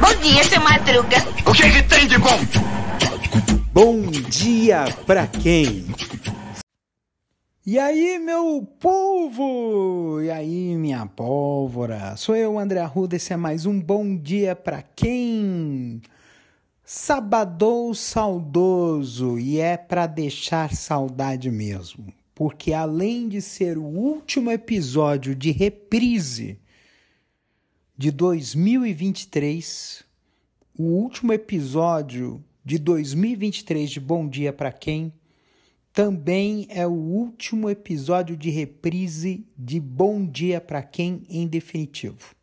Bom dia, seu Madruga. O que, que tem de bom? Bom dia pra quem? E aí, meu povo! E aí, minha pólvora? Sou eu, André Arruda, esse é mais um Bom Dia Pra Quem? Sabadou saudoso e é para deixar saudade mesmo, porque além de ser o último episódio de reprise de 2023, o último episódio de 2023 de Bom Dia Pra Quem? também é o último episódio de reprise de Bom Dia para Quem em definitivo.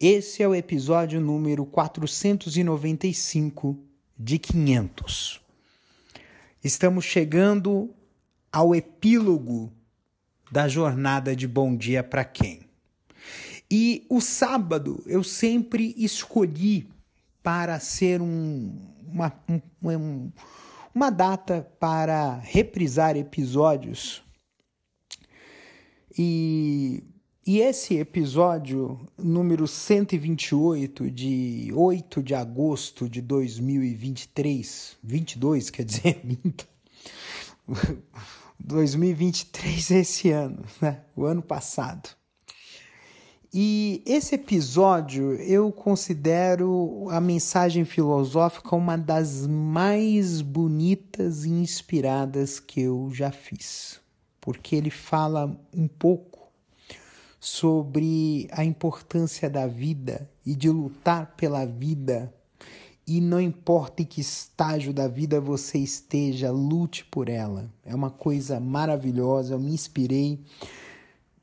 Esse é o episódio número 495 de 500. Estamos chegando ao epílogo da jornada de Bom Dia para Quem. E o sábado eu sempre escolhi para ser um, uma, um, um uma data para reprisar episódios. E, e esse episódio, número 128, de 8 de agosto de 2023, 22, quer dizer, minta. 2023 é esse ano, né? O ano passado. E esse episódio eu considero a mensagem filosófica uma das mais bonitas e inspiradas que eu já fiz, porque ele fala um pouco sobre a importância da vida e de lutar pela vida. E não importa em que estágio da vida você esteja, lute por ela. É uma coisa maravilhosa, eu me inspirei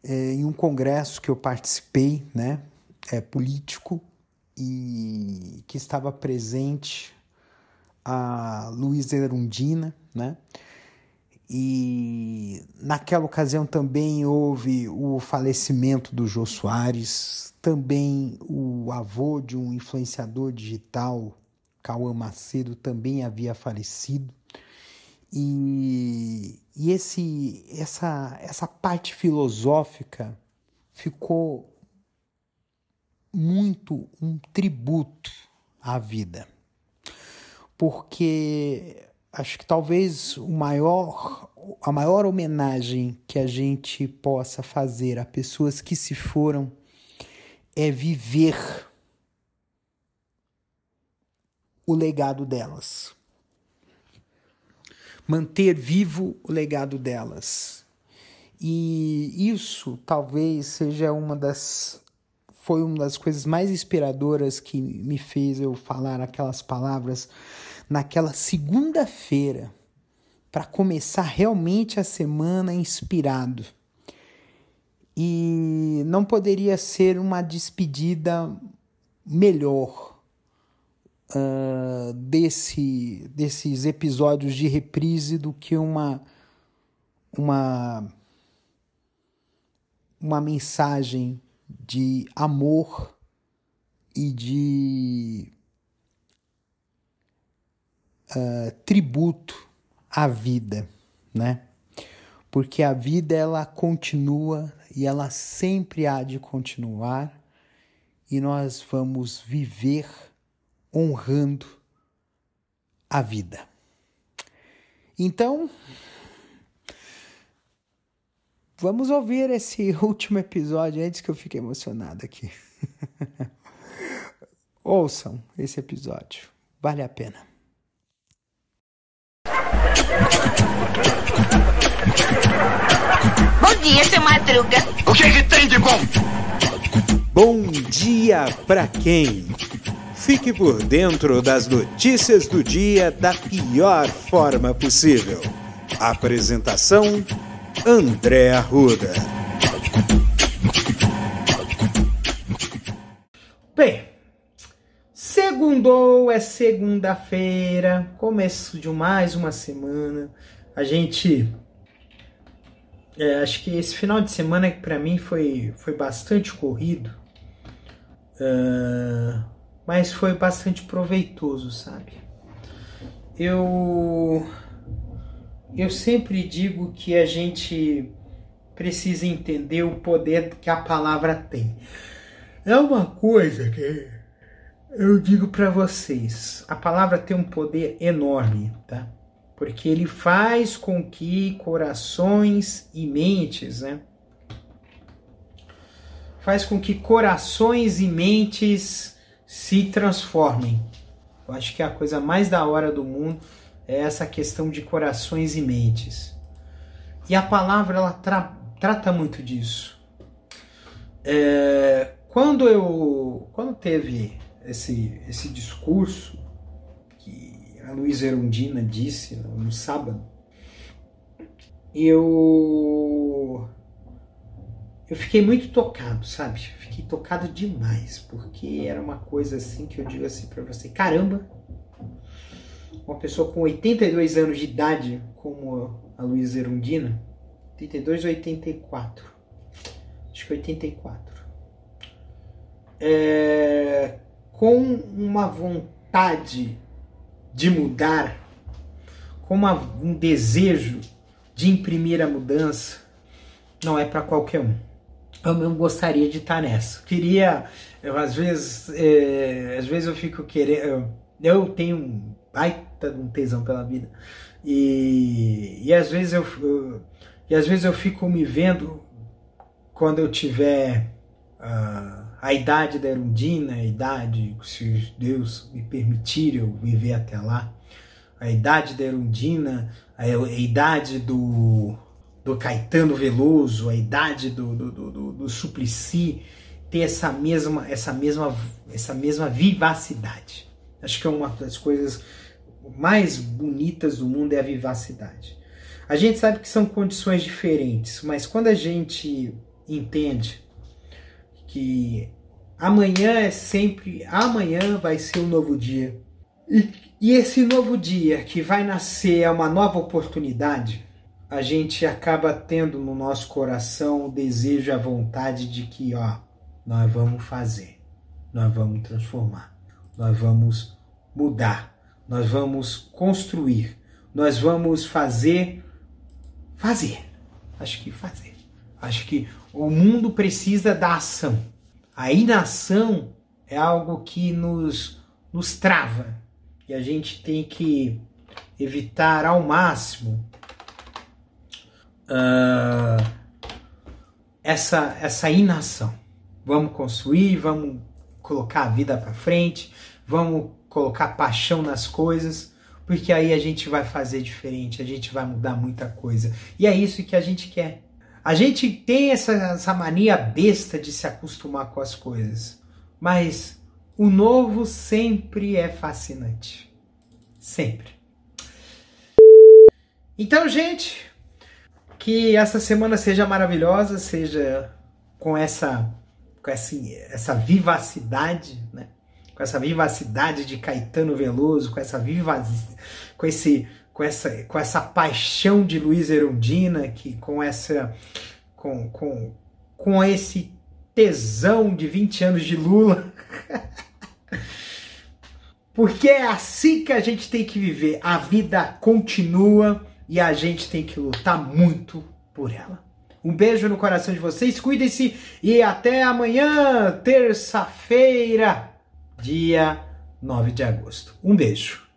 é, em um congresso que eu participei, né, é, político, e que estava presente a Luísa Erundina, né, e naquela ocasião também houve o falecimento do Jô Soares, também o avô de um influenciador digital, Cauã Macedo, também havia falecido. E, e esse, essa, essa parte filosófica ficou muito um tributo à vida. Porque acho que talvez o maior, a maior homenagem que a gente possa fazer a pessoas que se foram é viver o legado delas manter vivo o legado delas. E isso talvez seja uma das foi uma das coisas mais inspiradoras que me fez eu falar aquelas palavras naquela segunda-feira para começar realmente a semana inspirado. E não poderia ser uma despedida melhor uh, desse, desses episódios de reprise do que uma, uma, uma mensagem de amor e de uh, tributo à vida, né? Porque a vida ela continua e ela sempre há de continuar e nós vamos viver honrando a vida. Então, vamos ouvir esse último episódio antes que eu fique emocionado aqui. Ouçam esse episódio, vale a pena. Bom dia, seu Madruga. O que, que tem de bom? Bom dia pra quem? Fique por dentro das notícias do dia da pior forma possível. Apresentação: André Arruda. Bem, segundou é segunda-feira, começo de mais uma semana. A gente. É, acho que esse final de semana para mim foi, foi bastante corrido. Uh, mas foi bastante proveitoso, sabe? Eu eu sempre digo que a gente precisa entender o poder que a palavra tem. É uma coisa que eu digo para vocês, a palavra tem um poder enorme, tá? Porque ele faz com que corações e mentes, né? Faz com que corações e mentes se transformem. Eu acho que a coisa mais da hora do mundo é essa questão de corações e mentes. E a palavra ela tra trata muito disso. É, quando eu quando teve esse esse discurso que a Luísa Erundina disse no, no sábado, eu eu fiquei muito tocado, sabe? Fiquei tocado demais, porque era uma coisa assim que eu digo assim para você, caramba, uma pessoa com 82 anos de idade, como a Luísa Erundina, 82 ou 84? Acho que 84. É, com uma vontade de mudar, com uma, um desejo de imprimir a mudança, não é para qualquer um. Eu não gostaria de estar nessa. Queria, eu, às vezes, é, às vezes eu fico querendo, eu, eu tenho baita de um tesão pela vida. E, e às vezes eu, eu, e às vezes eu fico me vendo quando eu tiver uh, a idade da Erundina, a idade, se Deus me permitir eu viver até lá, a idade da Erundina, a, a idade do, do Caetano Veloso, a idade do, do, do, do Suplicy, ter essa mesma, essa mesma, essa mesma vivacidade. Acho que é uma das coisas mais bonitas do mundo é a vivacidade. A gente sabe que são condições diferentes, mas quando a gente entende que amanhã é sempre, amanhã vai ser um novo dia, e, e esse novo dia que vai nascer é uma nova oportunidade, a gente acaba tendo no nosso coração o desejo, a vontade de que, ó, nós vamos fazer, nós vamos transformar, nós vamos mudar nós vamos construir, nós vamos fazer. Fazer. Acho que fazer. Acho que o mundo precisa da ação. A inação é algo que nos, nos trava e a gente tem que evitar ao máximo uh, essa, essa inação. Vamos construir, vamos colocar a vida para frente, vamos colocar paixão nas coisas, porque aí a gente vai fazer diferente, a gente vai mudar muita coisa. E é isso que a gente quer. A gente tem essa, essa mania besta de se acostumar com as coisas, mas o novo sempre é fascinante. Sempre. Então, gente, que essa semana seja maravilhosa, seja com essa com essa, essa vivacidade, né? com essa vivacidade de Caetano Veloso, com essa vivacidade, com esse com essa com essa paixão de Luiz Erundina, que com essa com, com, com esse tesão de 20 anos de Lula. Porque é assim que a gente tem que viver. A vida continua e a gente tem que lutar muito por ela. Um beijo no coração de vocês, cuidem-se e até amanhã, terça-feira dia 9 de agosto. Um beijo.